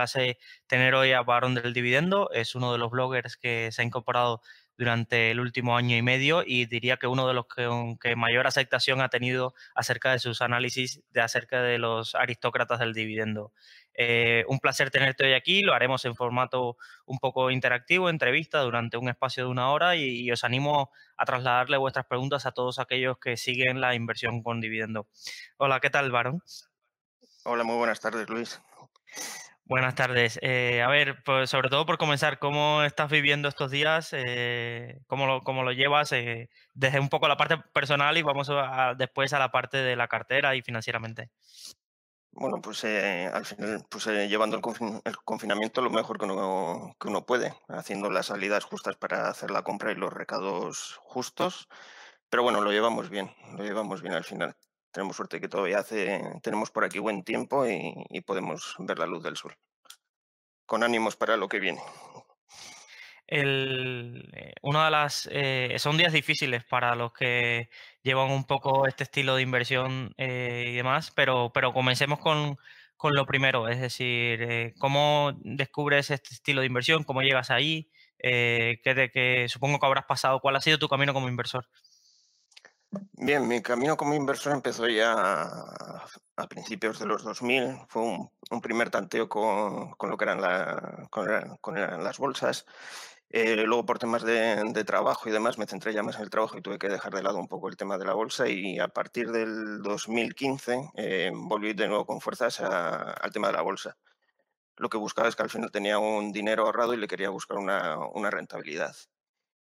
Complace tener hoy a Barón del Dividendo. Es uno de los bloggers que se ha incorporado durante el último año y medio y diría que uno de los que, mayor aceptación ha tenido acerca de sus análisis de acerca de los aristócratas del dividendo. Eh, un placer tenerte hoy aquí, lo haremos en formato un poco interactivo, entrevista durante un espacio de una hora y, y os animo a trasladarle vuestras preguntas a todos aquellos que siguen la inversión con dividendo. Hola, ¿qué tal, Barón? Hola, muy buenas tardes, Luis. Buenas tardes. Eh, a ver, pues sobre todo por comenzar, ¿cómo estás viviendo estos días? Eh, ¿cómo, lo, ¿cómo, lo, llevas? Eh, desde un poco la parte personal y vamos a, después a la parte de la cartera y financieramente. Bueno, pues al final, pues llevando el, el, confinamiento lo mejor que uno, que uno puede, haciendo las salidas justas para hacer la compra y los recados justos. Pero bueno, lo llevamos bien, lo llevamos bien al final tenemos suerte que todavía hace, tenemos por aquí buen tiempo y, podemos ver la luz del sol. Con ánimos para lo que viene. El, eh, una de las eh, son días difíciles para los que llevan un poco este estilo de inversión eh, y demás, pero, pero comencemos con, con lo primero, es decir, cómo descubres este estilo de inversión, cómo llegas ahí, qué de que supongo que habrás pasado, cuál ha sido tu camino como inversor. Bien, mi camino como inversor empezó ya a, principios de los 2000. Fue un, primer tanteo con, lo que eran, las bolsas. Eh, luego, por temas de, trabajo y demás, me centré ya más en el trabajo y tuve que dejar de lado un poco el tema de la bolsa. Y a partir del 2015 eh, volví de nuevo con fuerzas al tema de la bolsa. Lo que buscaba es que al final tenía un dinero ahorrado y le quería buscar una, una rentabilidad.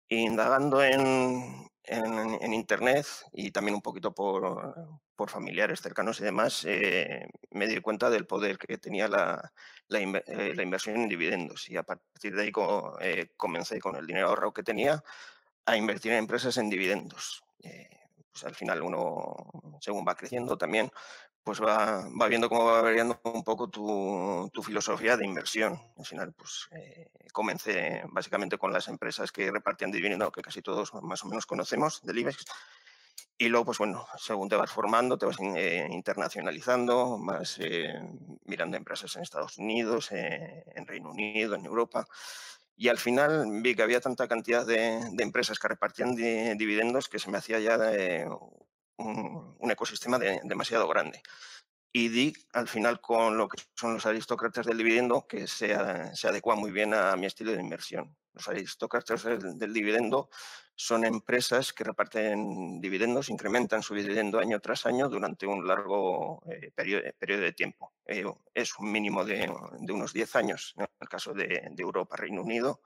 Indagando en, en, Internet y también un poquito por, por familiares cercanos y demás, eh, me di cuenta del poder que tenía la, la, eh, la, inversión en dividendos y a partir de ahí eh, comencé con el dinero ahorrado que tenía a invertir en empresas en dividendos. pues al final uno, según va creciendo también, pues va, viendo cómo va variando un poco tu, filosofía de inversión. Al final, pues eh, comencé básicamente con las empresas que repartían dividendos, que casi todos más o menos conocemos, del IBEX. Y luego, pues bueno, según te vas formando, te vas eh, internacionalizando, vas eh, mirando empresas en Estados Unidos, en Reino Unido, en Europa. Y al final vi que había tanta cantidad de empresas que repartían dividendos que se me hacía ya un, ecosistema demasiado grande. Y di al final con lo que son los aristócratas del dividendo que se, se adecua muy bien a mi estilo de inversión. Los aristócratas del, dividendo son empresas que reparten dividendos, incrementan su dividendo año tras año durante un largo eh, periodo, periodo, de tiempo. Eh, es un mínimo de, de, unos 10 años en el caso de, de Europa, Reino Unido,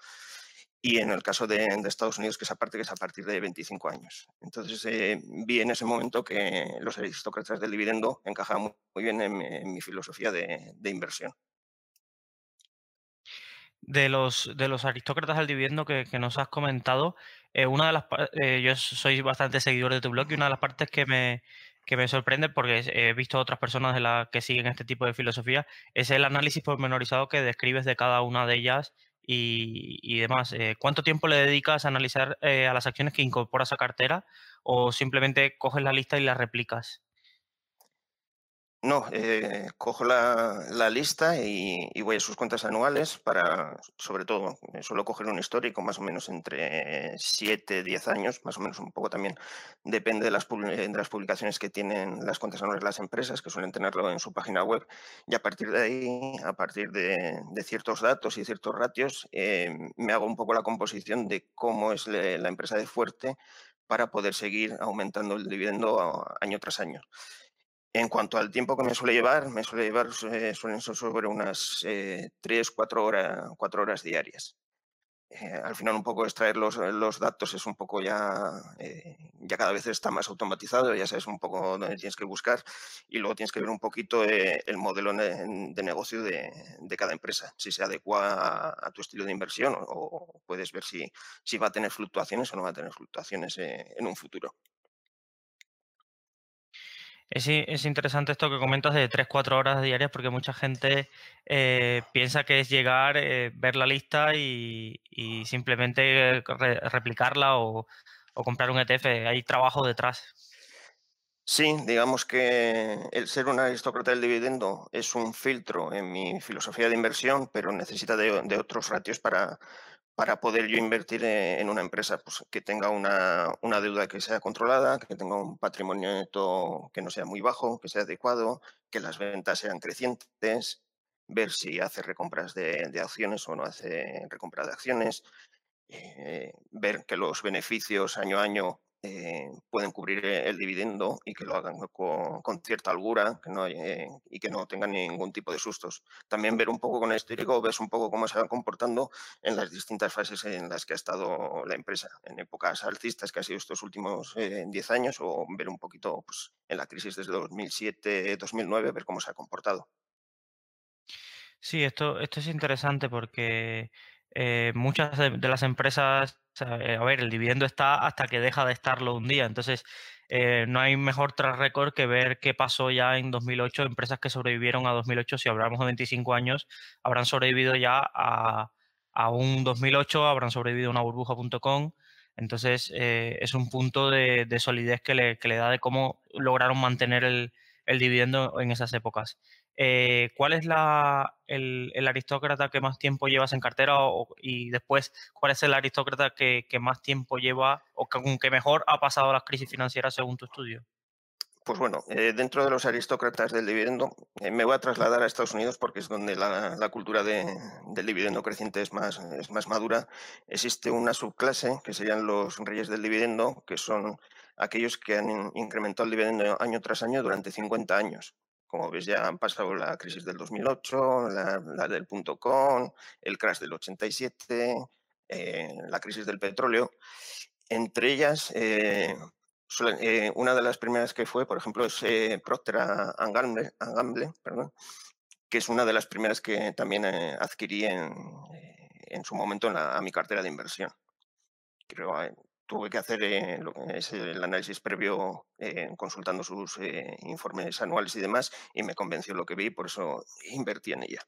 y en el caso de, Estados Unidos, que es, aparte, que es a partir de 25 años. Entonces eh, vi en ese momento que los aristócratas del dividendo encajaban muy, bien en, mi filosofía de, inversión. De los, de los aristócratas del dividendo que, nos has comentado, eh, una de las eh, yo soy bastante seguidor de tu blog y una de las partes que me, que me sorprende porque he visto otras personas de que siguen este tipo de filosofía es el análisis pormenorizado que describes de cada una de ellas y, demás. Eh, ¿Cuánto tiempo le dedicas a analizar eh, a las acciones que incorporas a cartera o simplemente coges la lista y la replicas? No, eh, cojo la, lista y, voy a sus cuentas anuales para, sobre todo, eh, suelo coger un histórico más o menos entre 7, 10 años, más o menos un poco también depende de las, de las publicaciones que tienen las cuentas anuales las empresas, que suelen tenerlo en su página web, y a partir de ahí, a partir de, ciertos datos y ciertos ratios, eh, me hago un poco la composición de cómo es la empresa de fuerte para poder seguir aumentando el dividendo año tras año. En cuanto al tiempo que me suele llevar, me suele llevar, eh, suelen ser sobre unas eh, 3, 4 horas, horas diarias. eh, al final un poco extraer los, los datos es un poco ya, eh, ya cada vez está más automatizado, ya sabes un poco dónde tienes que buscar y luego tienes que ver un poquito eh, el modelo de, negocio de, cada empresa, si se adecua a, tu estilo de inversión o, puedes ver si va a tener fluctuaciones o no va a tener fluctuaciones en un futuro. Es, interesante esto que comentas de 3-4 horas diarias porque mucha gente eh, piensa que es llegar, eh, ver la lista y, simplemente replicarla o, comprar un ETF. Hay trabajo detrás. Sí, digamos que el ser un aristócrata del dividendo es un filtro en mi filosofía de inversión, pero necesita de otros ratios para, para poder yo invertir e, en una empresa pues, que tenga una, deuda que sea controlada, que tenga un patrimonio neto que no sea muy bajo, que sea adecuado, que las ventas sean crecientes, ver si hace recompras de, acciones o no hace recompra de acciones, eh, ver que los beneficios año a año eh, pueden cubrir eh, el dividendo y que lo hagan con, cierta holgura que no, eh, y que no tengan ningún tipo de sustos. También ver un poco con el histórico, ves un poco cómo se va comportando en las distintas fases en las que ha estado la empresa, en épocas alcistas que ha sido estos últimos 10 años o ver un poquito pues, en la crisis desde 2007-2009, ver cómo se ha comportado. Sí, esto, esto es interesante porque muchas de, las empresas eh, a ver, el dividendo está hasta que deja de estarlo un día. Entonces, eh, no hay mejor tras récord que ver qué pasó ya en 2008. Empresas que sobrevivieron a 2008, si hablamos de 25 años, habrán sobrevivido ya a, un 2008, habrán sobrevivido a una burbuja.com. Entonces, eh, es un punto de, solidez que le, da de cómo lograron mantener el dividendo en esas épocas. Eh, ¿cuál es la, el, aristócrata que más tiempo llevas en cartera y después cuál es el aristócrata que, más tiempo lleva o que, mejor ha pasado las crisis financieras según tu estudio? Pues bueno, eh, dentro de los aristócratas del dividendo, eh, me voy a trasladar a Estados Unidos porque es donde la, cultura del dividendo creciente es más, es más madura. Existe una subclase que serían los reyes del dividendo, que son aquellos que han incrementado el dividendo año tras año durante 50 años. Como ves, ya han pasado la crisis del 2008, la, del punto com, el crash del 87, eh, la crisis del petróleo. Entre ellas, eh, eh, una de las primeras que fue, por ejemplo, es Procter Gamble, Gamble que es una de las primeras que también adquirí en, su momento en a mi cartera de inversión. Creo tuve que hacer eh, el análisis previo eh, consultando sus eh, informes anuales y demás y me convenció lo que vi, por eso invertí en ella.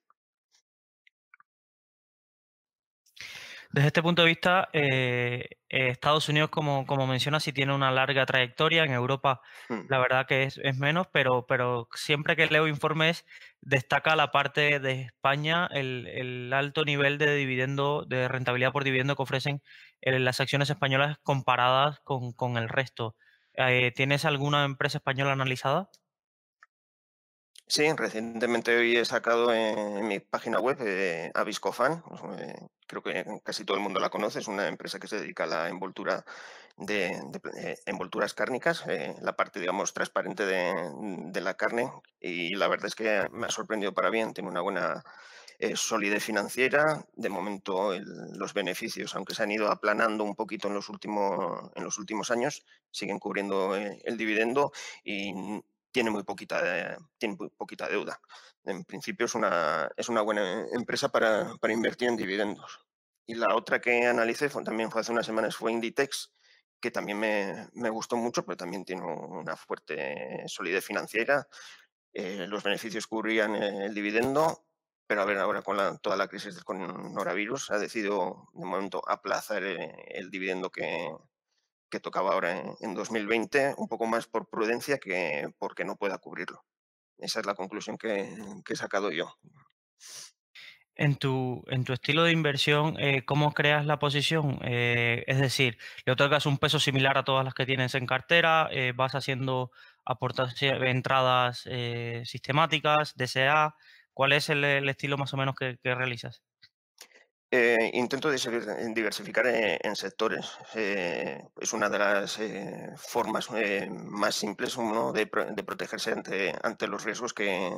Desde este punto de vista, eh, eh, Estados Unidos, como, como mencionas, sí tiene una larga trayectoria. En Europa, hmm. la verdad que es, menos, pero, pero siempre que leo informes, destaca la parte de España, el, alto nivel de dividendo, de rentabilidad por dividendo que ofrecen eh, las acciones españolas comparadas con, el resto. ¿Tienes alguna empresa española analizada? Sí, recientemente hoy he sacado en, mi página web eh, Aviscofan, creo que casi todo el mundo la conoce, es una empresa que se dedica a la envoltura de, eh, envolturas cárnicas, eh, la parte, digamos, transparente de, la carne y la verdad es que me ha sorprendido para bien, tiene una buena solidez financiera, de momento los beneficios, aunque se han ido aplanando un poquito en los últimos, en los últimos años, siguen cubriendo el dividendo y tiene muy poquita, tiene poquita deuda. En principio es una, es una buena empresa para, para invertir en dividendos. Y la otra que analicé fue, también fue hace unas semanas fue Inditex, que también me, me, gustó mucho, pero también tiene una fuerte solidez financiera. Eh, los beneficios cubrían el dividendo, pero a ver, ahora con la, toda la crisis del coronavirus ha decidido de momento aplazar eh, el dividendo que, que tocaba ahora en, 2020, un poco más por prudencia que porque no pueda cubrirlo. Esa es la conclusión que, he sacado yo. En tu, en tu estilo de inversión, eh, ¿cómo creas la posición? Eh, es decir, ¿le otorgas un peso similar a todas las que tienes en cartera? Eh, ¿Vas haciendo entradas sistemáticas, DSA? ¿Cuál es el, estilo más o menos que realizas? Eh, intento diversificar en, sectores. Eh, es una de las eh, formas más simples de, protegerse ante, los riesgos que,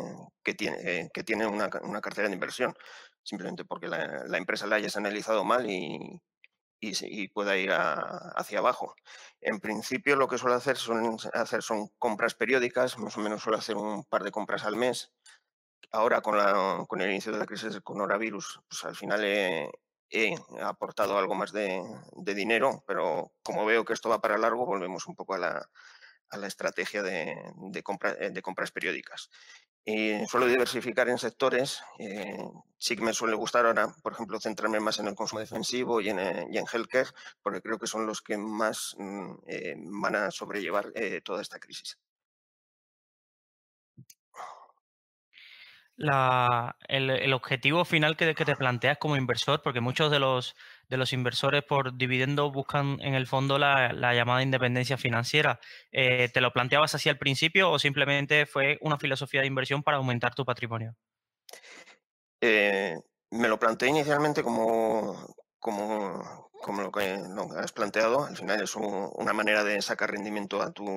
tiene, que tiene una, cartera de inversión, simplemente porque la, empresa la hayas analizado mal y, pueda ir hacia abajo. En principio lo que suelo hacer son, hacer son compras periódicas, más o menos suelo hacer un par de compras al mes ahora con, la, con el inicio de la crisis del coronavirus, pues al final he, aportado algo más de, dinero, pero como veo que esto va para largo, volvemos un poco a la, a la estrategia de, de, de, compras periódicas. Y suelo diversificar en sectores. Eh, sí que me suele gustar ahora, por ejemplo, centrarme más en el consumo defensivo y en, eh, y en healthcare, porque creo que son los que más mm, eh, van a sobrellevar toda esta crisis. La, el, objetivo final que, que, te planteas como inversor, porque muchos de los, de los inversores por dividendo buscan en el fondo la, llamada independencia financiera. Eh, ¿Te lo planteabas así al principio o simplemente fue una filosofía de inversión para aumentar tu patrimonio? Eh, me lo planteé inicialmente como, como, como lo que has planteado, al final es una manera de sacar rendimiento a tu,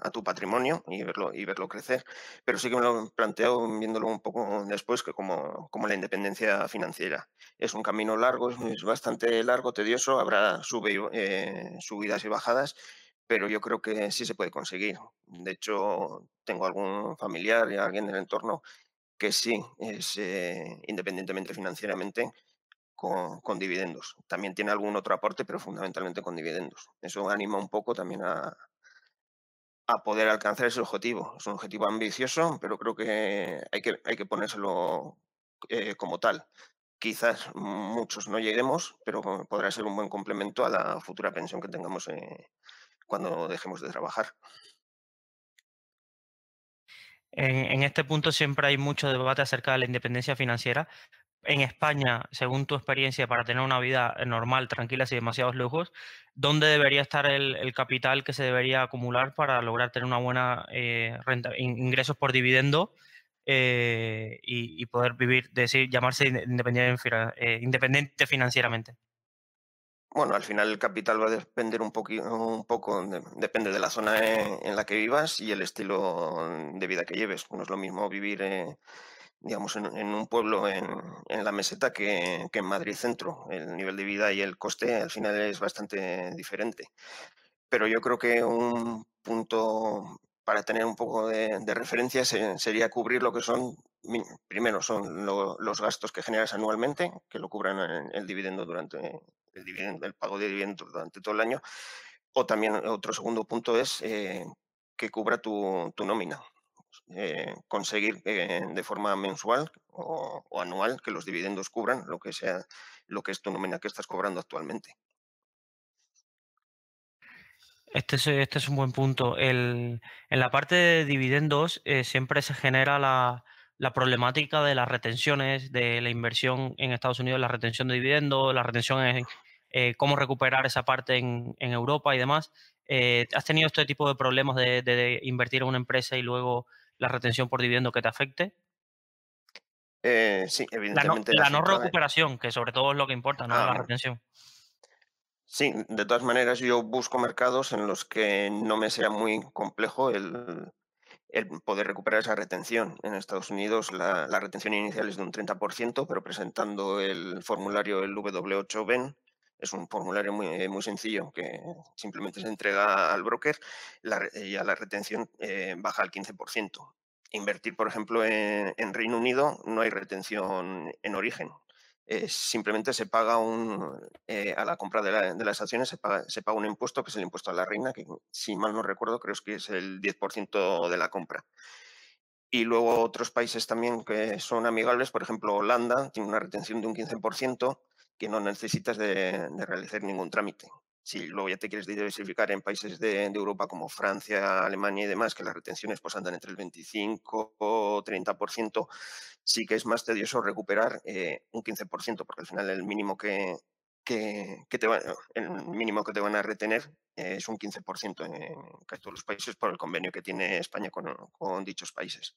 a tu patrimonio y verlo, y verlo crecer. Pero sí que me lo he planteado viéndolo un poco después que como, como la independencia financiera. Es un camino largo, es, bastante largo, tedioso, habrá sube, eh, subidas y bajadas, pero yo creo que sí se puede conseguir. De hecho, tengo algún familiar y alguien del entorno que sí es eh, independientemente financieramente con, dividendos. También tiene algún otro aporte, pero fundamentalmente con dividendos. Eso anima un poco también a, a poder alcanzar ese objetivo. Es un objetivo ambicioso, pero creo que hay que, hay que ponérselo eh, como tal. Quizás muchos no lleguemos, pero podrá ser un buen complemento a la futura pensión que tengamos eh, cuando dejemos de trabajar. en, este punto siempre hay mucho debate acerca de la independencia financiera, en España, según tu experiencia, para tener una vida eh, normal, tranquila, sin demasiados lujos, ¿dónde debería estar el, capital que se debería acumular para lograr tener una buena eh, renta, ingresos por dividendo eh, y, poder vivir, decir, llamarse independiente, financieramente? Bueno, al final el capital va a depender un, un poco, depende de la zona en, la que vivas y el estilo de vida que lleves. No es lo mismo vivir digamos, en, un pueblo en, en la meseta que, que, en Madrid centro. El nivel de vida y el coste al final es bastante diferente. Pero yo creo que un punto para tener un poco de, de referencia sería cubrir lo que son, primero son los gastos que generas anualmente, que lo cubran el dividendo durante el, dividendo, el pago de dividendos durante todo el año, o también otro segundo punto es eh, que cubra tu, tu nómina. Eh, conseguir eh, de forma mensual o, anual que los dividendos cubran lo que sea lo que es tu nómina que estás cobrando actualmente. Este es, este es un buen punto. en la parte de dividendos eh, siempre se genera la, problemática de las retenciones, de la inversión en Estados Unidos, la retención de dividendos, la retención en cómo recuperar esa parte en, Europa y demás. ¿Has tenido este tipo de problemas de, invertir en una empresa y luego la retención por dividendo que te afecte. Eh, sí, evidentemente. La no, recuperación, que sobre todo es lo que importa, no la ah. retención. Sí, de todas maneras yo busco mercados en los que no me sea muy complejo el, poder recuperar esa retención. En Estados Unidos la, retención inicial es de un 30%, pero presentando el formulario el W8BEN, es un formulario muy, muy sencillo que simplemente se entrega al broker y a la retención eh, baja al 15%. Invertir, por ejemplo, en, Reino Unido no hay retención en origen. simplemente se paga un, eh, a la compra de, las acciones se paga, se paga un impuesto que es el impuesto a la reina, que si mal no recuerdo creo que es el 10% de la compra. Y luego otros países también que son amigables, por ejemplo Holanda tiene una retención de un 15%, que no necesitas de, realizar ningún trámite. Si luego ya te quieres diversificar en países de, Europa como Francia, Alemania y demás, que las retenciones pues andan entre el 25 o 30%, sí que es más tedioso recuperar eh, un 15%, porque al final el mínimo que, que, te, el mínimo que te van a retener es un 15% en casi todos los países por el convenio que tiene España con dichos países.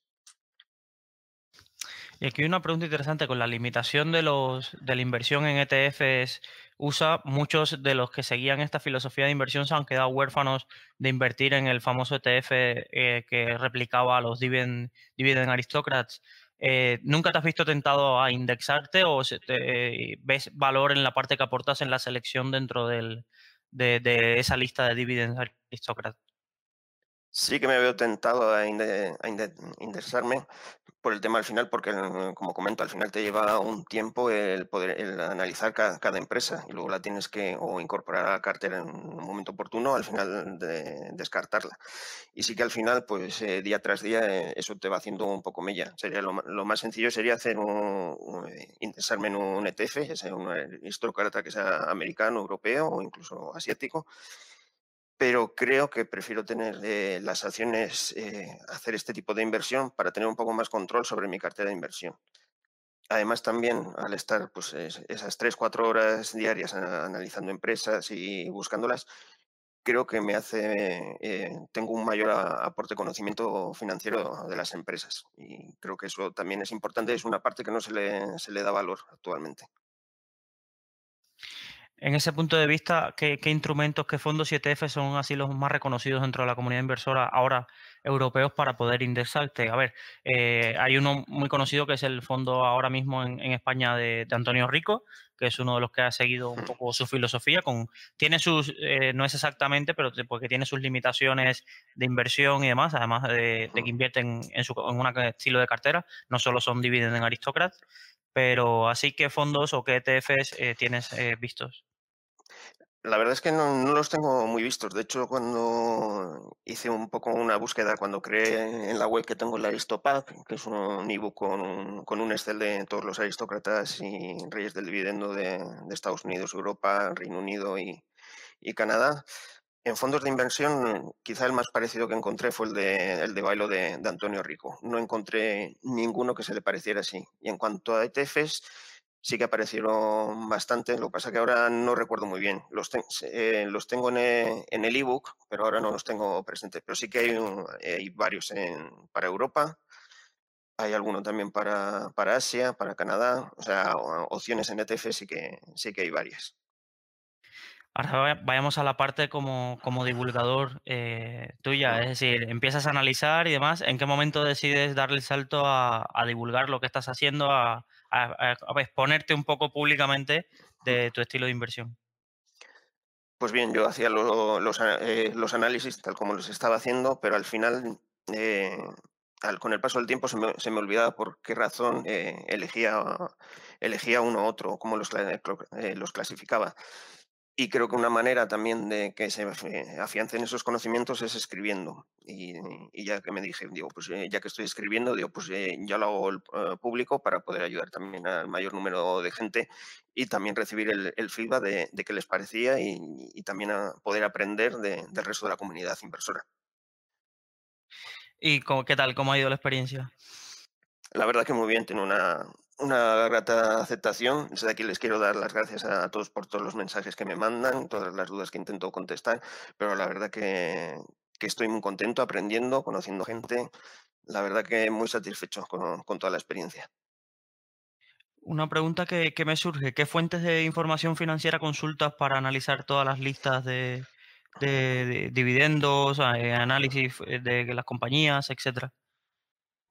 Y aquí hay una pregunta interesante. Con la limitación de, los, de la inversión en ETFs USA, muchos de los que seguían esta filosofía de inversión se han quedado huérfanos de invertir en el famoso ETF eh, que replicaba a los dividend, dividend aristocrats. Eh, ¿Nunca te has visto tentado a indexarte o ves valor en la parte que aportas en la selección dentro del, de, de, esa lista de dividend aristocrats? Sí que me veo tentado a, indexarme, por el tema al final, porque mm, como comento, al final te lleva un tiempo el poder el analizar cada, empresa y luego la tienes que o incorporar a la cartera en un momento oportuno, al final de descartarla. Y sí que al final, pues eh, día tras día, eh, eso te va haciendo un poco mella. Sería lo, más sencillo sería hacer un, eh, indexarme en un ETF, ya un aristócrata que sea americano, europeo o incluso asiático pero creo que prefiero tener eh, las acciones, eh, hacer este tipo de inversión para tener un poco más control sobre mi cartera de inversión. Además, también al estar pues, esas tres, cuatro horas diarias analizando empresas y buscándolas, creo que me hace, eh, tengo un mayor aporte de conocimiento financiero de las empresas. Y creo que eso también es importante, es una parte que no se le, se le da valor actualmente. En ese punto de vista, ¿qué, instrumentos, qué fondos y ETF son así los más reconocidos dentro de la comunidad inversora ahora europeos para poder indexarte? A ver, eh, hay uno muy conocido que es el fondo ahora mismo en, España de, Antonio Rico, que es uno de los que ha seguido un poco su filosofía. Con, tiene sus, eh, no es exactamente, pero porque tiene sus limitaciones de inversión y demás, además de, que invierten en, su, en un estilo de cartera, no solo son dividend en Aristocrat. Pero así, ¿qué fondos o qué ETFs eh, tienes vistos? La verdad es que no, los tengo muy vistos. De hecho, cuando hice un poco una búsqueda, cuando creé en la web que tengo el Aristopack, que es un ebook con con un Excel de todos los aristócratas y reyes del dividendo de, Estados Unidos, Europa, Reino Unido y, Canadá, en fondos de inversión, quizá el más parecido que encontré fue el de, el de bailo de, de Antonio Rico. No encontré ninguno que se le pareciera así. Y en cuanto a ETFs, sí que aparecieron bastante, lo que pasa que ahora no recuerdo muy bien. Los, eh, los tengo en, e, en el ebook, pero ahora no los tengo presentes. Pero sí que hay, hay varios en, para Europa, hay alguno también para, Asia, para Canadá, o sea, opciones en ETF sí que, sí que hay varias. Ahora vayamos a la parte como, como divulgador eh, tuya, es decir, empiezas a analizar y demás, ¿en qué momento decides darle el salto a, divulgar lo que estás haciendo, a, exponerte un poco públicamente de tu estilo de inversión? Pues bien, yo hacía los, eh, los, análisis tal como los estaba haciendo, pero al final, eh, con el paso del tiempo, se me, se me olvidaba por qué razón eh, elegía, elegía uno u otro, cómo los, los clasificaba. Y creo que una manera también de que se afiancen esos conocimientos es escribiendo. Y, ya que me dije, digo, pues eh, ya que estoy escribiendo, digo, pues eh, ya lo hago eh, público para poder ayudar también al mayor número de gente y también recibir el, feedback de, qué les parecía y, también a poder aprender del resto de la comunidad inversora. ¿Y cómo, qué tal? ¿Cómo ha ido la experiencia? La verdad que muy bien, tiene una, una grata aceptación. Desde aquí les quiero dar las gracias a todos por todos los mensajes que me mandan, todas las dudas que intento contestar, pero la verdad que, estoy muy contento aprendiendo, conociendo gente. La verdad que muy satisfecho con, toda la experiencia. Una pregunta que, me surge, ¿qué fuentes de información financiera consultas para analizar todas las listas de, dividendos, eh, análisis de las compañías, etcétera?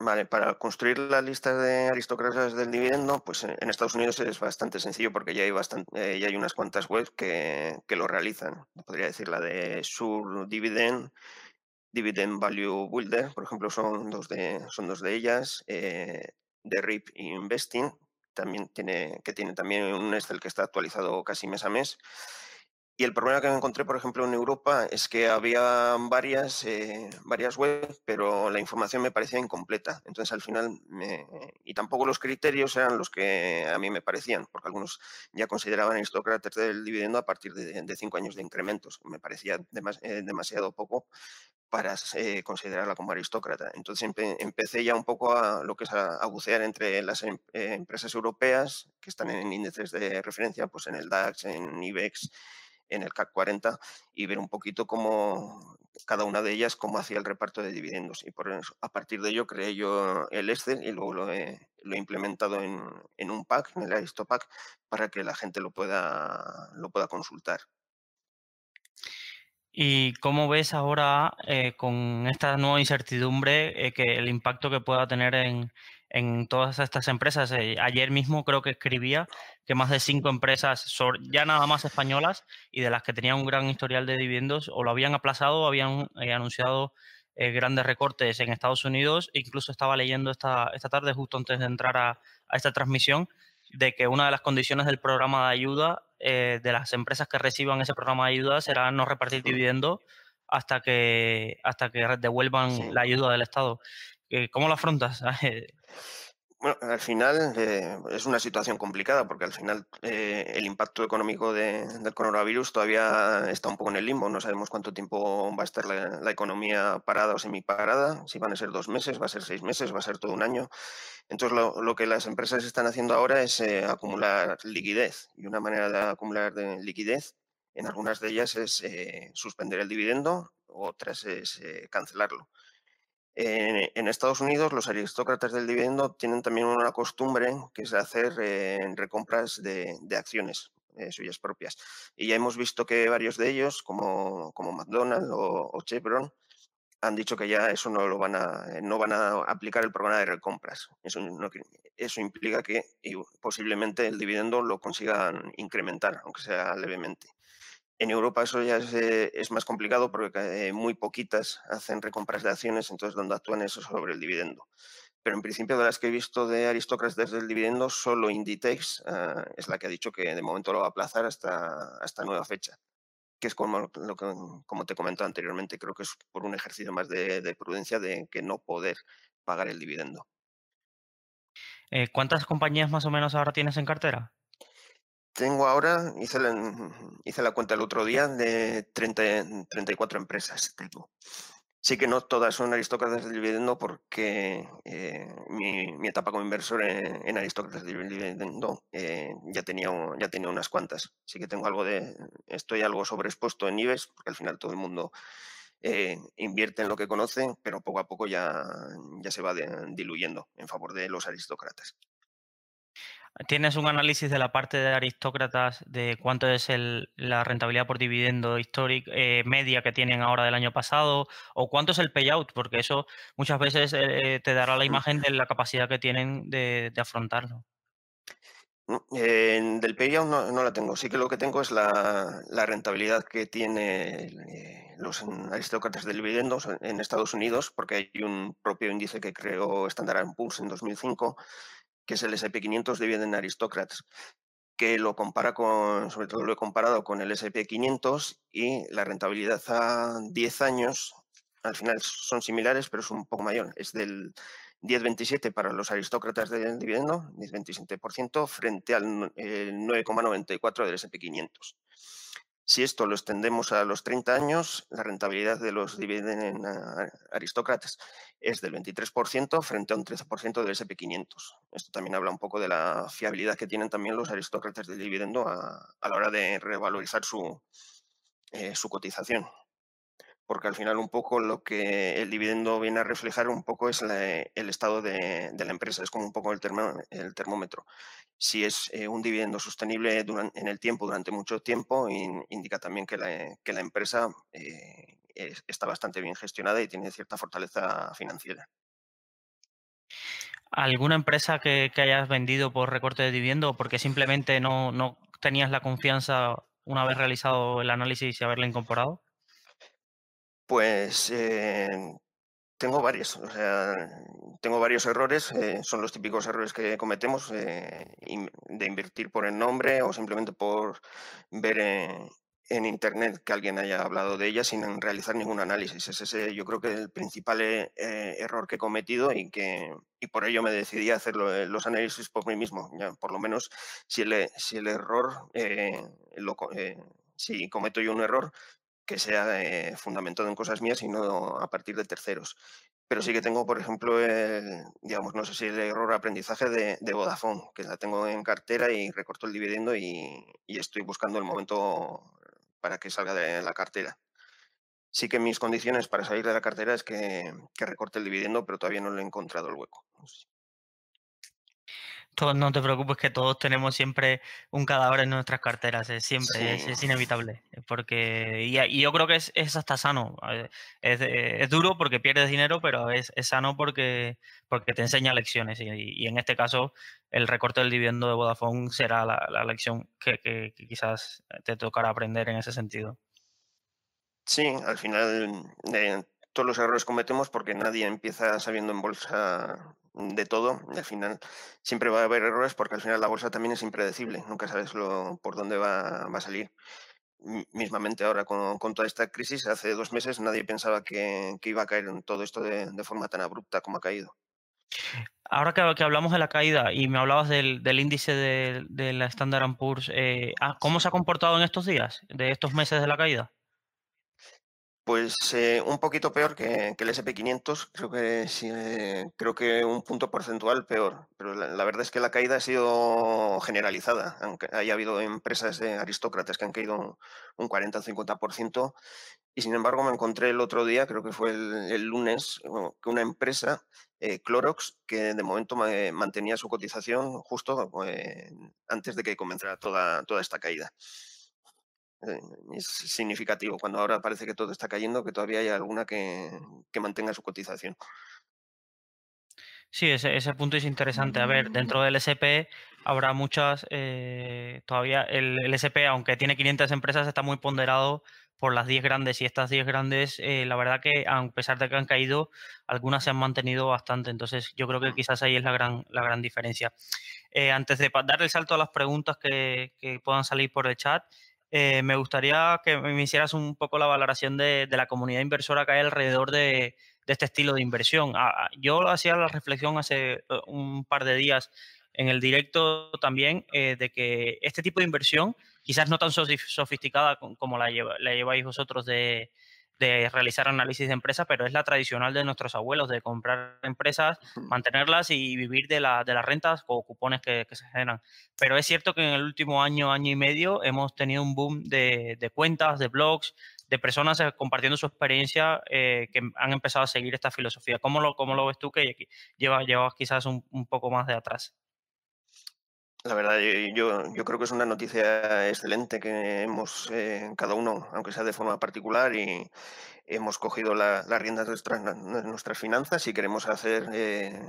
Vale, para construir la lista de aristócratas del dividendo, pues en Estados Unidos es bastante sencillo porque ya hay, bastante, eh, ya hay unas cuantas webs que, lo realizan. Podría decir la de Sur Dividend, Dividend Value Builder, por ejemplo, son dos de, son dos de ellas. Eh, RIP Investing, también tiene, que tiene también un Excel que está actualizado casi mes a mes. Y el problema que me encontré, por ejemplo, en Europa es que había varias, eh, varias webs, pero la información me parecía incompleta. Entonces, al final, y tampoco los criterios eran los que a mí me parecían, porque algunos ya consideraban aristócratas del dividendo a partir de, cinco años de incrementos. Me parecía eh, demasiado poco para eh, considerarla como aristócrata. Entonces empecé ya un poco a lo que es a, bucear entre las em, empresas europeas que están en índices de referencia, pues en el DAX, en IBEX en el CAC 40 y ver un poquito cómo cada una de ellas cómo hacía el reparto de dividendos. Y por a partir de ello creé yo el Excel y luego lo he, implementado en, un pack, en el Aristopack, para que la gente lo pueda, lo pueda consultar. ¿Y cómo ves ahora eh, con esta nueva incertidumbre eh, que el impacto que pueda tener en, todas estas empresas? Eh, ayer mismo creo que escribía que más de cinco empresas, ya nada más españolas, y de las que tenían un gran historial de dividendos, o lo habían aplazado o habían anunciado grandes recortes en Estados Unidos. Incluso estaba leyendo esta, esta tarde, justo antes de entrar a esta transmisión, de que una de las condiciones del programa de ayuda eh, de las empresas que reciban ese programa de ayuda será no repartir dividendos hasta que hasta que devuelvan la ayuda del Estado. Eh, ¿Cómo lo afrontas? Bueno, al final eh, es una situación complicada porque al final eh, el impacto económico del coronavirus todavía está un poco en el limbo. No sabemos cuánto tiempo va a estar la, economía parada o semiparada, si van a ser dos meses, va a ser seis meses, va a ser todo un año. Entonces lo, que las empresas están haciendo ahora es eh, acumular liquidez y una manera de acumular liquidez en algunas de ellas es suspender el dividendo, otras es cancelarlo. En, Estados Unidos, los aristócratas del dividendo tienen también una costumbre que es hacer eh, recompras de, acciones eh, suyas propias. Y ya hemos visto que varios de ellos, como, como McDonald's o, Chevron, han dicho que ya eso no lo van a, no van a aplicar el programa de recompras. Eso, eso implica que posiblemente el dividendo lo consigan incrementar, aunque sea levemente. En Europa eso ya eh, es, más complicado porque eh, muy poquitas hacen recompras de acciones, entonces donde actúan eso sobre el dividendo. Pero en principio de las que he visto de aristócratas desde el dividendo, solo Inditex ah, es la que ha dicho que de momento lo va a aplazar hasta, hasta nueva fecha, que es como, lo que, como te comentado anteriormente, creo que es por un ejercicio más de, prudencia de que no poder pagar el dividendo. Eh, ¿Cuántas compañías más o menos ahora tienes en cartera? Tengo ahora, hice la, hice la cuenta el otro día, de 30, 34 empresas tengo. Sí que no todas son aristócratas del dividendo porque eh, mi, etapa como inversor en, aristócratas del dividendo eh, ya, tenía, ya tenía unas cuantas. Sí que tengo algo de, estoy algo sobreexpuesto en IBEX porque al final todo el mundo eh, invierte en lo que conoce, pero poco a poco ya, ya se va diluyendo en favor de los aristócratas. ¿Tienes un análisis de la parte de aristócratas de cuánto es la rentabilidad por dividendo histórico eh, media que tienen ahora del año pasado o cuánto es el payout? Porque eso muchas veces eh, te dará la imagen de la capacidad que tienen de, afrontarlo. Del payout no, la tengo. Sí que lo que tengo es la, rentabilidad que tienen eh, los aristócratas de dividendos en Estados Unidos, porque hay un propio índice que creó Standard Poor's en 2005 que es el SP500 de Aristocrats, que lo compara con, sobre todo lo he comparado con el SP500 y la rentabilidad a 10 años, al final son similares, pero es un poco mayor. Es del 10,27 para los aristócratas del dividendo, 10,27% frente al 9,94 del SP500. Si esto lo extendemos a los 30 años, la rentabilidad de los dividendos aristócratas es del 23% frente a un 13% del SP500. Esto también habla un poco de la fiabilidad que tienen también los aristócratas del dividendo a, la hora de revalorizar su, eh, su cotización porque al final un poco lo que el dividendo viene a reflejar un poco es el estado de, la empresa, es como un poco el, termómetro. Si es eh, un dividendo sostenible en el tiempo, durante mucho tiempo, indica también que la, empresa eh, está bastante bien gestionada y tiene cierta fortaleza financiera. ¿Alguna empresa que, hayas vendido por recorte de dividendo o porque simplemente no tenías la confianza una vez realizado el análisis y haberla incorporado? Pues eh, tengo varios, o sea, tengo varios errores, eh, son los típicos errores que cometemos eh, de invertir por el nombre o simplemente por ver en, internet que alguien haya hablado de ella sin realizar ningún análisis. Es ese, yo creo que el principal error que he cometido y que y por ello me decidí a hacer los análisis por mí mismo. Ya, por lo menos si el, si el error, lo, si cometo yo un error, que sea eh, fundamentado en cosas mías y no a partir de terceros. Pero sí que tengo, por ejemplo, el, digamos, no sé si el error aprendizaje de, Vodafone, que la tengo en cartera y recorto el dividendo y, estoy buscando el momento para que salga de la cartera. Sí que mis condiciones para salir de la cartera es que, recorte el dividendo, pero todavía no le he encontrado el hueco. No te preocupes que todos tenemos siempre un cadáver en nuestras carteras, es siempre, es, inevitable. Porque, y, yo creo que es, hasta sano. Eh, es, duro porque pierdes dinero, pero es, sano porque, porque te enseña lecciones. Y, en este caso, el recorte del dividendo de Vodafone será la, lección que, quizás te tocará aprender en ese sentido. Sí, al final eh, todos los errores cometemos porque nadie empieza sabiendo en bolsa de todo y al final siempre va a haber errores porque al final la bolsa también es impredecible, nunca sabes lo, por dónde va, a salir. Mismamente ahora con, toda esta crisis, hace dos meses nadie pensaba que, iba a caer en todo esto de, forma tan abrupta como ha caído. Ahora que, hablamos de la caída y me hablabas del, índice de, la Standard Poor's, eh, ah, ¿cómo se ha comportado en estos días, de estos meses de la caída? Pues eh, un poquito peor que, el SP500, creo que sí, eh, creo que un punto porcentual peor, pero la, verdad es que la caída ha sido generalizada, aunque haya habido empresas de aristócratas que han caído un 40 o 50%, y sin embargo me encontré el otro día, creo que fue el, lunes, que una empresa, eh, Clorox, que de momento mantenía su cotización justo antes de que comenzara toda, toda esta caída. Eh, es significativo cuando ahora parece que todo está cayendo, que todavía hay alguna que, mantenga su cotización. Sí, ese, ese, punto es interesante. A ver, dentro del SP habrá muchas, eh, todavía el, SP, aunque tiene 500 empresas, está muy ponderado por las 10 grandes y estas 10 grandes, eh, la verdad que a pesar de que han caído, algunas se han mantenido bastante. Entonces yo creo que quizás ahí es la gran, la gran diferencia. antes de dar el salto a las preguntas que, que puedan salir por el chat, eh, me gustaría que me hicieras un poco la valoración de, la comunidad inversora que hay alrededor de, este estilo de inversión. Ah, ah, yo hacía la reflexión hace eh, un par de días en el directo también eh, de que este tipo de inversión, quizás no tan sofisticada como la, la lleváis vosotros de, de realizar análisis de empresa, pero es la tradicional de nuestros abuelos, de comprar empresas, mantenerlas y vivir de, la, de las rentas o cupones que, se generan. Pero es cierto que en el último año, año y medio, hemos tenido un boom de, de cuentas, de blogs, de personas eh, compartiendo su experiencia eh, que han empezado a seguir esta filosofía. ¿Cómo lo, cómo lo ves tú que llevas, llevas quizás un, un poco más de atrás? La verdad, yo, yo creo que es una noticia excelente que hemos, eh, cada uno, aunque sea de forma particular, y hemos cogido las riendas de nuestras, finanzas y queremos hacer eh,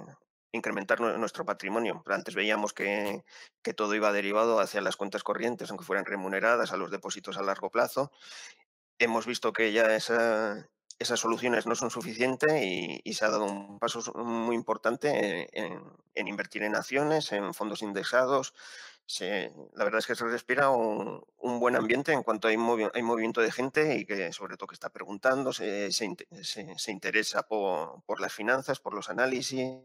incrementar nuestro patrimonio. Antes veíamos que, que, todo iba derivado hacia las cuentas corrientes, aunque fueran remuneradas, a los depósitos a largo plazo. Hemos visto que ya esa, esas soluciones no son suficientes y, se ha dado un paso muy importante en, invertir en acciones, en fondos indexados. la verdad es que se respira un, buen ambiente en cuanto hay, movimiento de gente y que sobre todo que está preguntando, se, interesa por, las finanzas, por los análisis,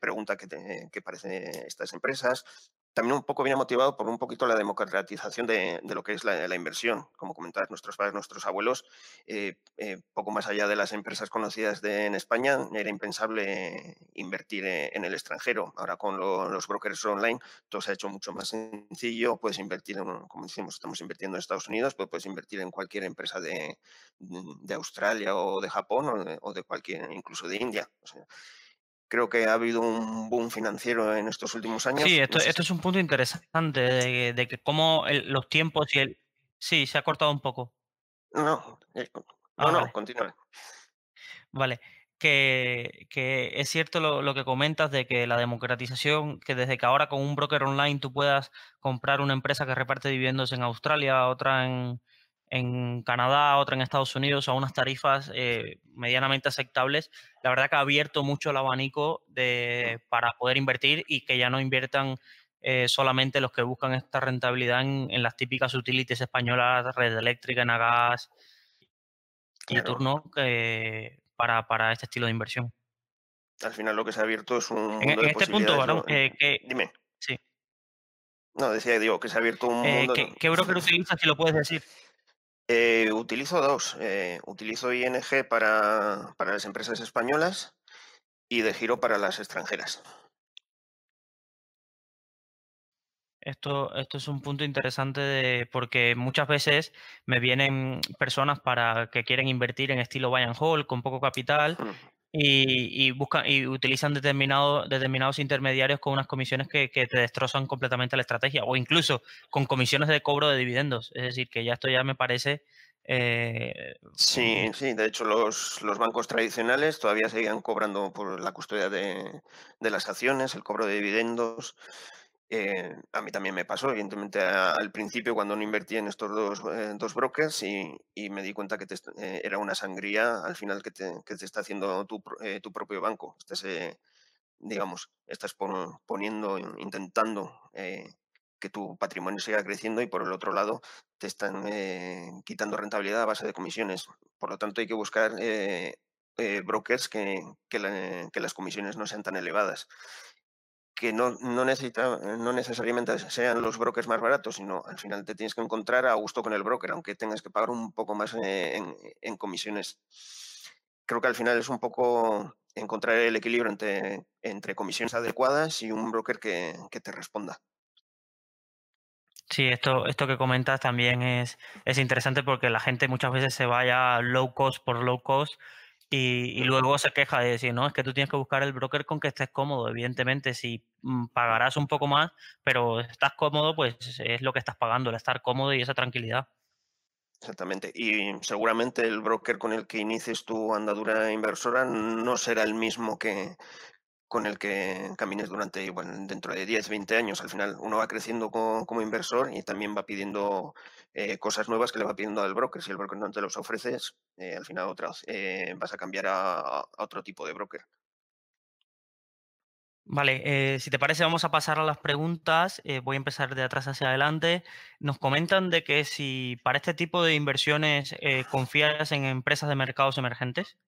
pregunta qué, qué parecen estas empresas, también un poco viene motivado por un poquito la democratización de, lo que es la, inversión. Como comentaban nuestros padres, nuestros abuelos, eh, eh, poco más allá de las empresas conocidas en España, era impensable invertir e, en el extranjero. Ahora con los brokers online todo se ha hecho mucho más sencillo. Puedes invertir, en, como decimos, estamos invirtiendo en Estados Unidos, pues puedes invertir en cualquier empresa de, Australia o de Japón o de, cualquier, incluso de India creo que ha habido un boom financiero en estos últimos años. Sí, esto, esto es un punto interesante de, que cómo los tiempos y el... Sí, se ha cortado un poco. No, eh, no, no, continúe. Vale, que, que, es cierto lo, lo, que comentas de que la democratización, que desde que ahora con un broker online tú puedas comprar una empresa que reparte dividendos en Australia, otra en, en Canadá, otra en Estados Unidos a unas tarifas eh, medianamente aceptables, la verdad que ha abierto mucho el abanico de, para poder invertir y que ya no inviertan eh, solamente los que buscan esta rentabilidad en, las típicas utilities españolas, red eléctrica, en gas y turno para, para, este estilo de inversión. Al final lo que se ha abierto es un... En, este punto, eh, Dime. Sí. No, decía, digo, que se ha abierto un mundo... ¿qué, ¿Qué broker utilizas, si lo puedes decir? Eh, utilizo dos. Eh, utilizo ING para, las empresas españolas y de giro para las extranjeras. Esto, esto es un punto interesante de, porque muchas veces me vienen personas para que quieren invertir en estilo buy and hold con poco capital y, buscan y utilizan determinados determinados intermediarios con unas comisiones que, te destrozan completamente la estrategia o incluso con comisiones de cobro de dividendos. Es decir, que ya esto ya me parece... Eh, sí, sí, de hecho los, los, bancos tradicionales todavía seguían cobrando por la custodia de, de las acciones, el cobro de dividendos. Eh, a mí también me pasó, evidentemente, al principio cuando no invertí en estos dos, eh, dos brokers y, me di cuenta que eh, era una sangría al final que te, que te está haciendo tu, tu propio banco. Estás, digamos, estás poniendo, intentando que tu patrimonio siga creciendo y por el otro lado te están quitando rentabilidad a base de comisiones. Por lo tanto, hay que buscar brokers que, que las comisiones no sean tan elevadas que no, no, necesita, no necesariamente sean los brokers más baratos, sino al final te tienes que encontrar a gusto con el broker, aunque tengas que pagar un poco más eh, en, comisiones. Creo que al final es un poco encontrar el equilibrio entre, entre comisiones adecuadas y un broker que, que te responda. Sí, esto, esto que comentas también es, es interesante porque la gente muchas veces se vaya low cost por low cost y, luego se queja de decir, no, es que tú tienes que buscar el broker con que estés cómodo. Evidentemente, si mm, pagarás un poco más, pero estás cómodo, pues es lo que estás pagando, el estar cómodo y esa tranquilidad. Exactamente. Y seguramente el broker con el que inicies tu andadura inversora no será el mismo que, con el que camines durante, bueno, dentro de 10, 20 años. Al final uno va creciendo como, inversor y también va pidiendo eh, cosas nuevas que le va pidiendo al broker. Si el broker no te los ofreces, eh, al final eh, vas a cambiar a, otro tipo de broker. Vale, si te parece vamos a pasar a las preguntas. voy a empezar de atrás hacia adelante. Nos comentan de que si para este tipo de inversiones confías en empresas de mercados emergentes.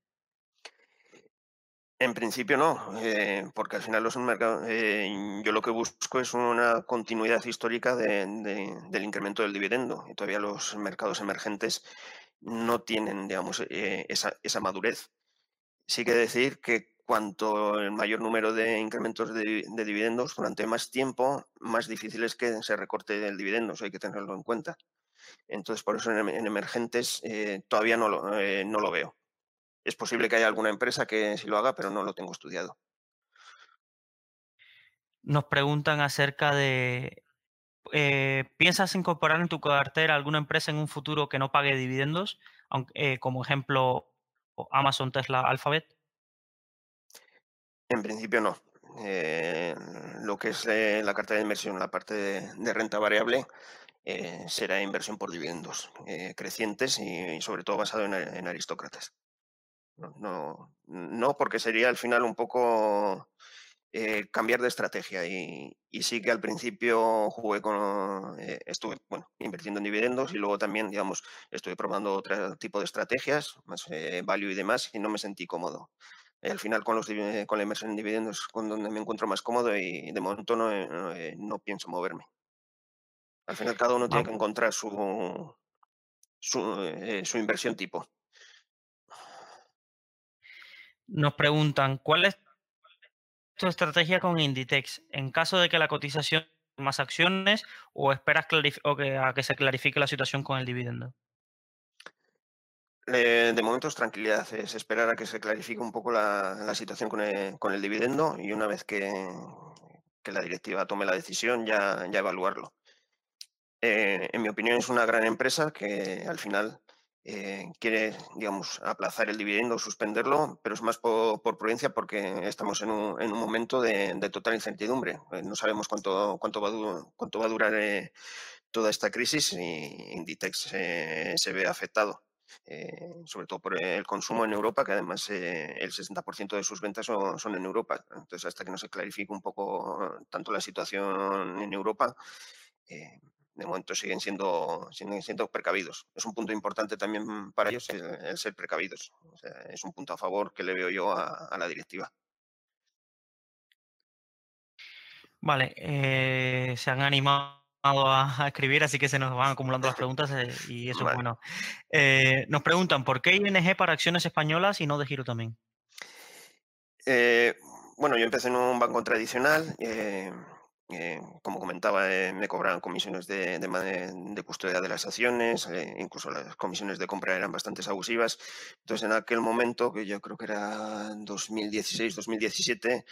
En principio no, eh, porque al final los mercados, eh, yo lo que busco es una continuidad histórica del incremento del dividendo y todavía los mercados emergentes no tienen, digamos, eh, esa, esa, madurez. Sí que decir que cuanto el mayor número de incrementos de, dividendos durante más tiempo, más difícil es que se recorte el dividendo, eso hay que tenerlo en cuenta. Entonces, por eso en, emergentes todavía no no lo veo. Es posible que haya alguna empresa que sí lo haga, pero no lo tengo estudiado. Nos preguntan acerca de, eh, ¿piensas incorporar en tu cartera alguna empresa en un futuro que no pague dividendos? Eh, como ejemplo, Amazon, Tesla, Alphabet. En principio no. Eh, lo que es la cartera de inversión, la parte de, renta variable, será inversión por dividendos crecientes y, sobre todo basado en aristócratas. No, no, porque sería al final un poco eh, cambiar de estrategia. Y, sí que al principio jugué con, eh, estuve bueno, invirtiendo en dividendos y luego también, digamos, estuve probando otro tipo de estrategias, más eh, value y demás, y no me sentí cómodo. al final con, los, con la inversión en dividendos con donde me encuentro más cómodo y de momento no, no, pienso moverme. Al final cada uno tiene que encontrar su, su inversión tipo. Nos preguntan, ¿cuál es tu estrategia con Inditex en caso de que la cotización más acciones o esperas o que, a que se clarifique la situación con el dividendo? de momento es tranquilidad, es esperar a que se clarifique un poco la, situación con el, dividendo y una vez que, la directiva tome la decisión ya, ya evaluarlo. Eh, en mi opinión es una gran empresa que al final eh, quiere, digamos, aplazar el dividendo, suspenderlo, pero es más por, prudencia porque estamos en un, en un momento de, total incertidumbre. Eh, no sabemos cuánto, cuánto, va, a, cuánto va a durar eh, toda esta crisis y Inditex se ve afectado. sobre todo por el consumo en Europa, que además el 60% de sus ventas son, son, en Europa. Entonces, hasta que no se clarifique un poco tanto la situación en Europa, de momento siguen siendo, siguen siendo precavidos. Es un punto importante también para ellos el, ser precavidos. es un punto a favor que le veo yo a, la directiva. Vale, eh, se han animado a, escribir, así que se nos van acumulando las preguntas eh, y eso es bueno. Eh, nos preguntan, ¿por qué ING para acciones españolas y no de giro también? bueno, yo empecé en un banco tradicional eh, me cobraban comisiones de, custodia de las acciones, eh, incluso las comisiones de compra eran bastante abusivas. Entonces, en aquel momento, que yo creo que era 2016-2017,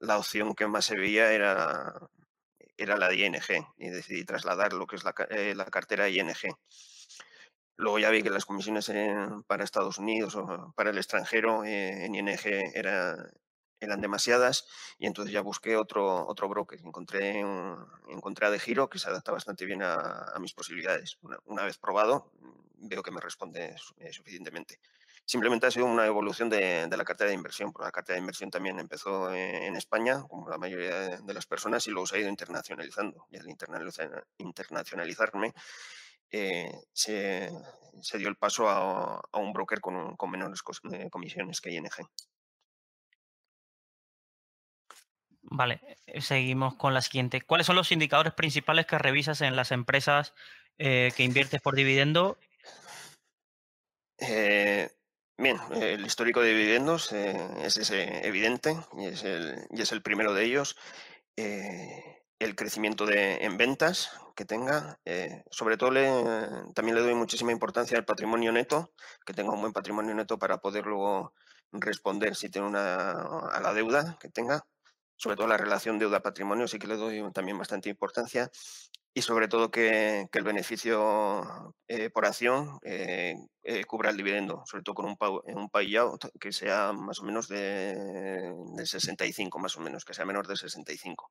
la opción que más se veía era, la de ING y decidí trasladar lo que es la, la cartera ING. Luego ya vi que las comisiones para Estados Unidos o para el extranjero en ING era, eran demasiadas y entonces ya busqué otro, otro broker. Encontré, encontré a De Giro que se adapta bastante bien a, mis posibilidades. Una, vez probado, veo que me responde eh, suficientemente. Simplemente ha sido una evolución de, de, la cartera de inversión, porque la cartera de inversión también empezó en, España, como la mayoría de, las personas, y luego se ha ido internacionalizando. Y al internacionalizarme, eh, se, se, dio el paso a, a un broker con, con menores eh, comisiones que ING. Vale, eh, seguimos con la siguiente. ¿Cuáles son los indicadores principales que revisas en las empresas eh, que inviertes por dividendo? Eh, bien, el histórico de dividendos es evidente y es, el, y es el primero de ellos. el crecimiento de, en ventas que tenga. sobre todo le, también le doy muchísima importancia al patrimonio neto, que tenga un buen patrimonio neto para poder luego responder si tiene una a la deuda que tenga sobre todo la relación deuda-patrimonio, sí que le doy también bastante importancia y sobre todo que, el beneficio eh, por acción eh, eh, cubra el dividendo, sobre todo con un, un payout que sea más o menos de, 65, más o menos, que sea menor de 65.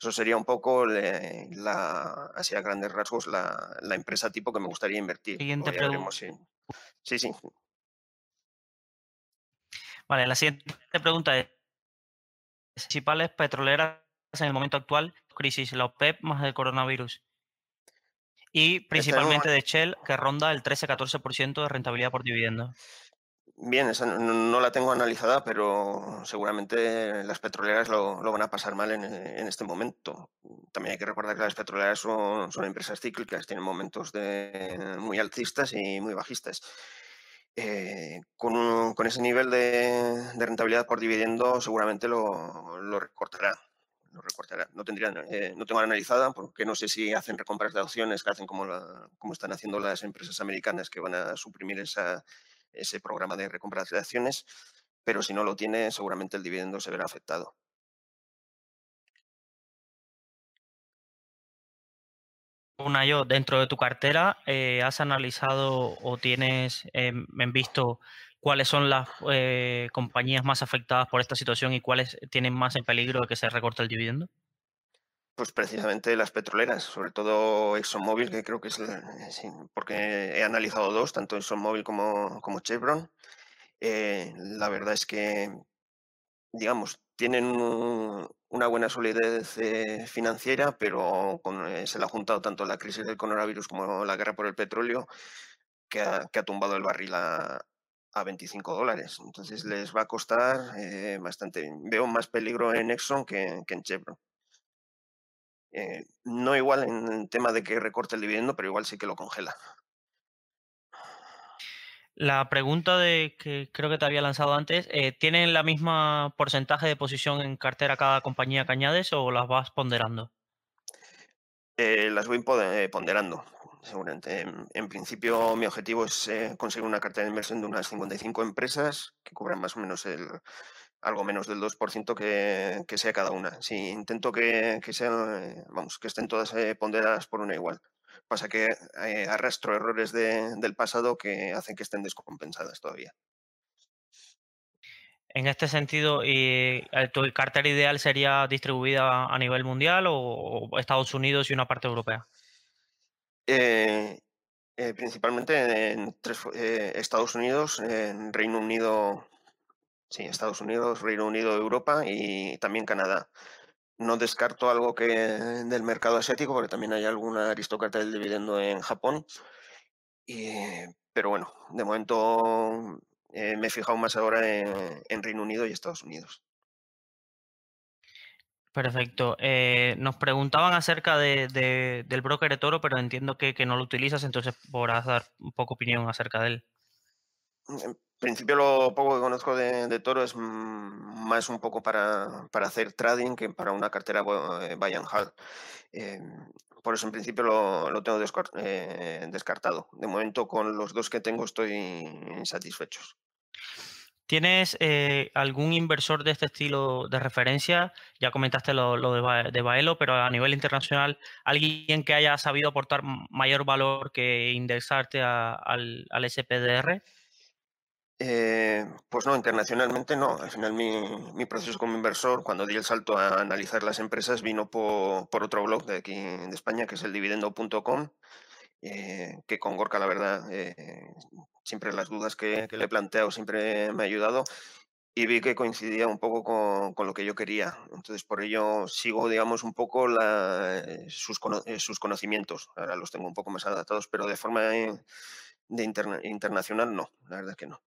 Eso sería un poco, la, así a grandes rasgos, la, empresa tipo que me gustaría invertir. Siguiente pregunta. Sí, sí. Vale, la siguiente pregunta es, principales petroleras en el momento actual, crisis, la OPEP más el coronavirus. Y principalmente de Shell, que ronda el 13-14% de rentabilidad por dividendo. Bien, esa no, la tengo analizada, pero seguramente las petroleras lo, van a pasar mal en, este momento. También hay que recordar que las petroleras son, son empresas cíclicas, tienen momentos de, muy alcistas y muy bajistas. Eh, con, con, ese nivel de, rentabilidad por dividendo seguramente lo, lo recortará. Lo recortará. No, tendrían, eh, no tengo analizada porque no sé si hacen recompras de acciones que hacen como, como están haciendo las empresas americanas que van a suprimir esa, ese programa de recompras de acciones, pero si no lo tiene seguramente el dividendo se verá afectado. Una yo, dentro de tu cartera, eh, ¿has analizado o tienes em, visto cuáles son las eh, compañías más afectadas por esta situación y cuáles tienen más en peligro de que se recorte el dividendo? Pues precisamente las petroleras, sobre todo ExxonMobil, que creo que es, porque he analizado dos, tanto ExxonMobil como, como Chevron. Eh, la verdad es que, digamos, tienen una buena solidez eh, financiera, pero eh, se le ha juntado tanto la crisis del coronavirus como la guerra por el petróleo, que ha, tumbado el barril a, 25 dólares. Entonces les va a costar eh, bastante. Veo más peligro en Exxon que, en Chevron. no igual en el tema de que recorte el dividendo, pero igual sí que lo congela. La pregunta de que creo que te había lanzado antes, eh, ¿tienen la misma porcentaje de posición en cartera cada compañía que añades o las vas ponderando? Eh, las voy eh, ponderando, seguramente. En, principio, mi objetivo es conseguir una cartera de inversión de unas 55 empresas que cubran más o menos el, algo menos del 2% que, que sea cada una. Si intento que, que sean, vamos, que estén todas ponderadas por una igual. Pasa que eh, arrastro errores del pasado que hacen que estén descompensadas todavía. En este sentido, ¿y eh, ¿tu cartera ideal sería distribuida a nivel mundial o Estados Unidos y una parte europea? Eh, principalmente en Estados Unidos, en Reino Unido, sí, Estados Unidos, Reino Unido, Europa y también Canadá. No descarto algo que del mercado asiático, porque también hay alguna aristócrata del dividendo en Japón. pero bueno, de momento eh, me he fijado más ahora en, Reino Unido y Estados Unidos. Perfecto. Eh, nos preguntaban acerca de, del broker de toro, pero entiendo que, no lo utilizas, entonces podrás dar un poco opinión acerca de él. Mm, principio lo poco que conozco de, Toro es más un poco para, hacer trading que para una cartera eh, buy and hold. por eso en principio lo, tengo descartado. De momento con los dos que tengo estoy insatisfechos. ¿Tienes eh, algún inversor de este estilo de referencia? Ya comentaste lo, de, Baelo, pero a nivel internacional, ¿alguien que haya sabido aportar mayor valor que indexarte al, SPDR? Eh, pues no, internacionalmente no. Al final mi, proceso como inversor, cuando di el salto a analizar las empresas, vino por, otro blog de aquí de España, que es el dividendo.com, eh, que con Gorka, la verdad, siempre las dudas que, le he planteado siempre me ha ayudado y vi que coincidía un poco con, lo que yo quería. Entonces, por ello sigo, digamos, un poco eh, sus, conocimientos. Ahora los tengo un poco más adaptados, pero de forma de internacional no, la verdad es que no.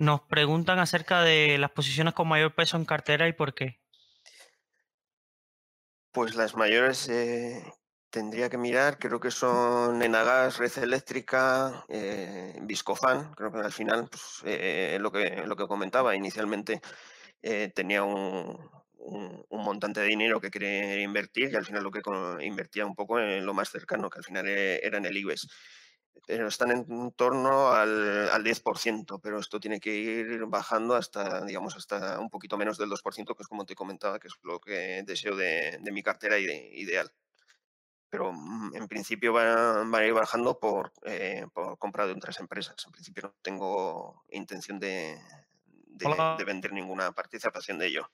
Nos preguntan acerca de las posiciones con mayor peso en cartera y por qué. Pues las mayores eh, Tendría que mirar, creo que son Enagas, Red Eléctrica, eh, Viscofan, creo que al final, pues, eh, lo, que, lo que comentaba, inicialmente eh, tenía un, montante de dinero que quería invertir y al final lo que invertía un poco en lo más cercano, que al final era en el IBEX. Pero están en torno al, al 10%, pero esto tiene que ir bajando hasta, digamos, hasta un poquito menos del 2%, que es como te comentaba, que es lo que deseo de, de mi cartera ideal pero mm, en principio van, a ir bajando por, eh, por compra de otras empresas. En principio no tengo intención de, de, vender ninguna participación de ello.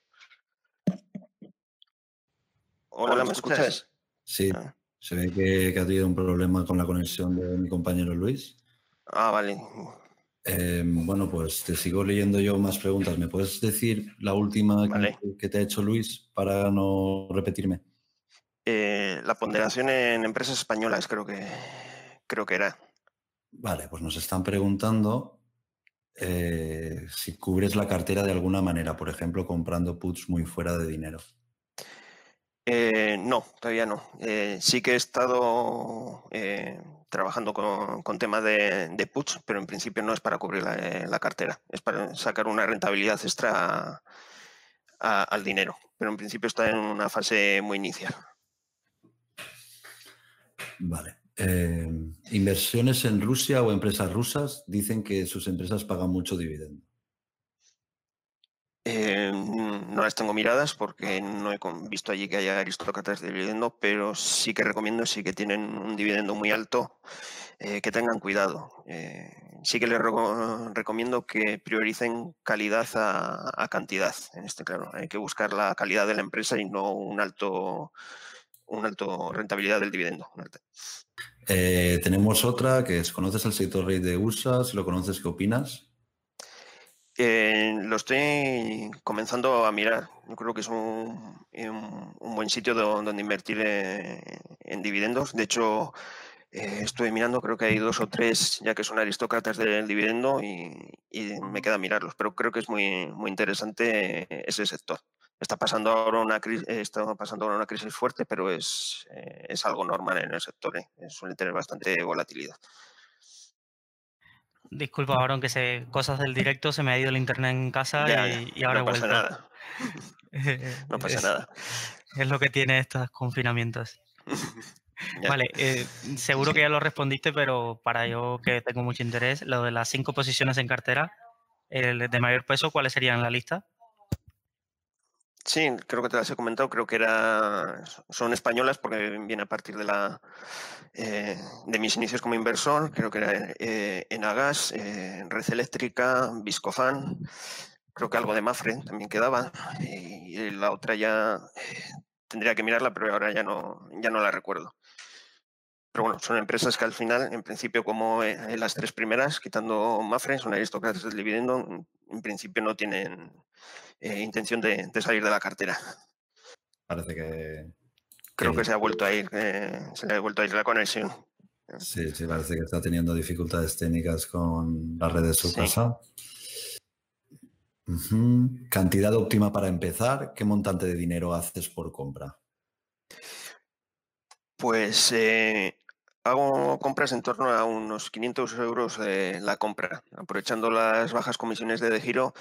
Hola, ¿me escuchas? Sí, ah. Se ve que, ha tenido un problema con la conexión de mi compañero Luis. Ah, vale. Em, bueno, pues te sigo leyendo yo más preguntas. ¿Me puedes decir la última que te ha hecho Luis para no repetirme? Eh, la ponderación en empresas españolas, creo que, creo que era. Vale, pues nos están preguntando eh, si cubres la cartera de alguna manera, por ejemplo, comprando puts muy fuera de dinero. Eh, no, todavía no. sí que he estado trabajando con, temas de, puts, pero en principio no es para cubrir la, cartera, es para sacar una rentabilidad extra al dinero, pero en principio está en una fase muy inicial. Vale. Eh, inversiones en Rusia o empresas rusas dicen que sus empresas pagan mucho dividendo. Eh, no las tengo miradas porque no he visto allí que haya aristócratas de dividendo, pero sí que recomiendo, sí que tienen un dividendo muy alto, eh, que tengan cuidado. sí que les recomiendo que prioricen calidad a, cantidad. En este, claro, hay que buscar la calidad de la empresa y no un alto una alto rentabilidad del dividendo. Eh, tenemos otra que es, ¿conoces el sector rey de USA? Si lo conoces, ¿qué opinas? Eh, lo estoy comenzando a mirar. Yo creo que es un, buen sitio donde invertir eh, en dividendos. De hecho, estoy mirando, creo que hay dos o tres ya que son aristócratas del dividendo y, me queda mirarlos. Pero creo que es muy, muy interesante ese sector está pasando ahora una crisis, está pasando ahora una crisis fuerte, pero es, eh, es algo normal en el sector. ¿eh? Suele tener bastante volatilidad. Disculpa, ahora aunque sé cosas del directo, se me ha ido el internet en casa y, ahora no pasa nada. no pasa nada. Es lo que tiene estos confinamientos. Vale, eh, seguro que ya lo respondiste, pero para yo que tengo mucho interés, lo de las cinco posiciones en cartera el de mayor peso, ¿cuáles serían en la lista? Sí, creo que te las he comentado, creo que era, son españolas porque viene a partir de, la, eh, de mis inicios como inversor, creo que era eh, Enagas, eh, Red Eléctrica, Viscofan, creo que algo de Mafre también quedaba, y, la otra ya eh, tendría que mirarla, pero ahora ya no, ya no la recuerdo. Pero bueno, son empresas que al final, en principio, como las tres primeras, quitando Mafre, son aristócratas del dividendo, en principio no tienen eh, intención de, salir de la cartera. Parece que... Creo que, se ha vuelto a ir, eh, se le ha vuelto a ir la conexión. Sí, sí, parece que está teniendo dificultades técnicas con la red de su casa. Cantidad óptima para empezar. ¿Qué montante de dinero haces por compra? Pues eh, hago compras en torno a unos 500 euros de la compra. Aprovechando las bajas comisiones de, de giro,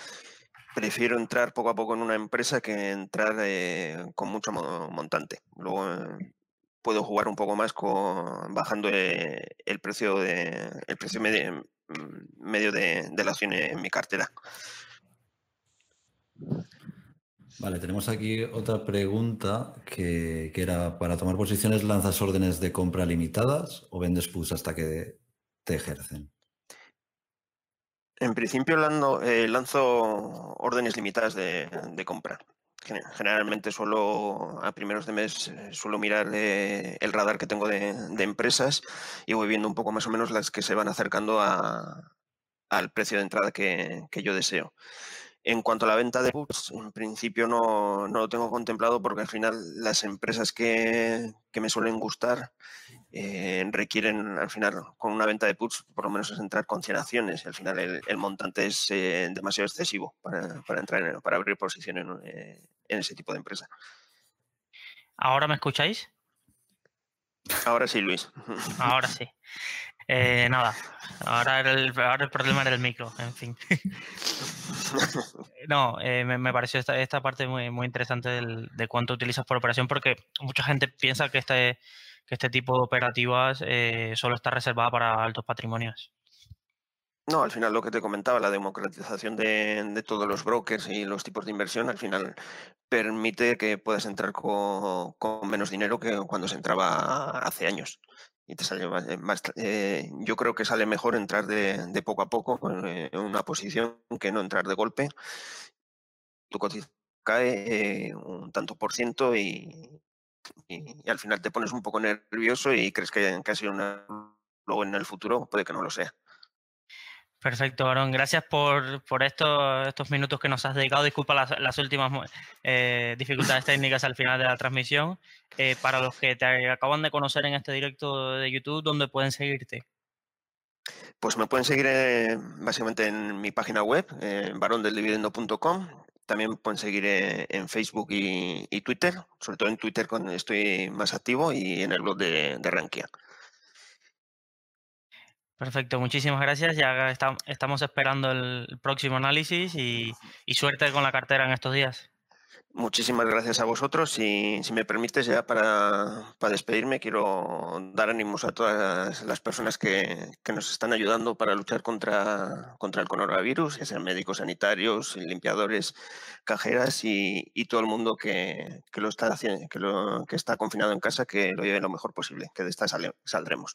prefiero entrar poco a poco en una empresa que entrar eh, con mucho montante. Luego eh, puedo jugar un poco más con bajando eh, el precio de el precio medio, mm, medio de, de la acción en mi cartera. Vale, tenemos aquí otra pregunta que, era, ¿para tomar posiciones lanzas órdenes de compra limitadas o vendes puts hasta que te ejercen? En principio eh, lanzo órdenes limitadas de, compra. Generalmente suelo, a primeros de mes, eh, suelo mirar eh, el radar que tengo de, empresas y voy viendo un poco más o menos las que se van acercando al precio de entrada que yo deseo. En cuanto a la venta de puts, en principio no, lo tengo contemplado porque al final las empresas que, me suelen gustar eh, requieren al final con una venta de puts por lo menos es entrar con 100 acciones y al final el, montante es eh, demasiado excesivo para, entrar para abrir posición en, eh, en ese tipo de empresa. ¿Ahora me escucháis? Ahora sí, Luis. Ahora sí. Nada, ahora el, problema era el micro, en fin. no, eh, me, pareció esta, esta parte muy, muy interesante de cuánto utilizas por operación, porque mucha gente piensa que este, que este tipo de operativas eh, solo está reservada para altos patrimonios. No, al final lo que te comentaba, la democratización de, todos los brokers y los tipos de inversión, al final permite que puedas entrar con, menos dinero que cuando se entraba hace años y te sale más, eh, eh, yo creo que sale mejor entrar de, poco a poco en una posición que no entrar de golpe. Tu cotización cae un tanto por ciento y, al final te pones un poco nervioso y crees que, que ha sido una... Luego en el futuro puede que no lo sea. Perfecto, Aaron. Gracias por, por estos, estos minutos que nos has dedicado. Disculpa las, últimas eh, dificultades técnicas al final de la transmisión. Eh, para los que te acaban de conocer en este directo de YouTube, ¿dónde pueden seguirte? Pues me pueden seguir eh, básicamente en mi página web, barondeldividendo.com. También pueden seguir en Facebook y, Twitter. Sobre todo en Twitter estoy más activo y en el blog de, de Rankia. Perfecto, muchísimas gracias. Ya estamos esperando el próximo análisis y, suerte con la cartera en estos días. Muchísimas gracias a vosotros y si me permites ya para, despedirme quiero dar ánimos a todas las personas que, nos están ayudando para luchar contra, contra el coronavirus, ya sean médicos sanitarios, limpiadores, cajeras y, todo el mundo que, lo está haciendo, que, lo, que está confinado en casa, que lo lleve lo mejor posible, que de esta saldremos.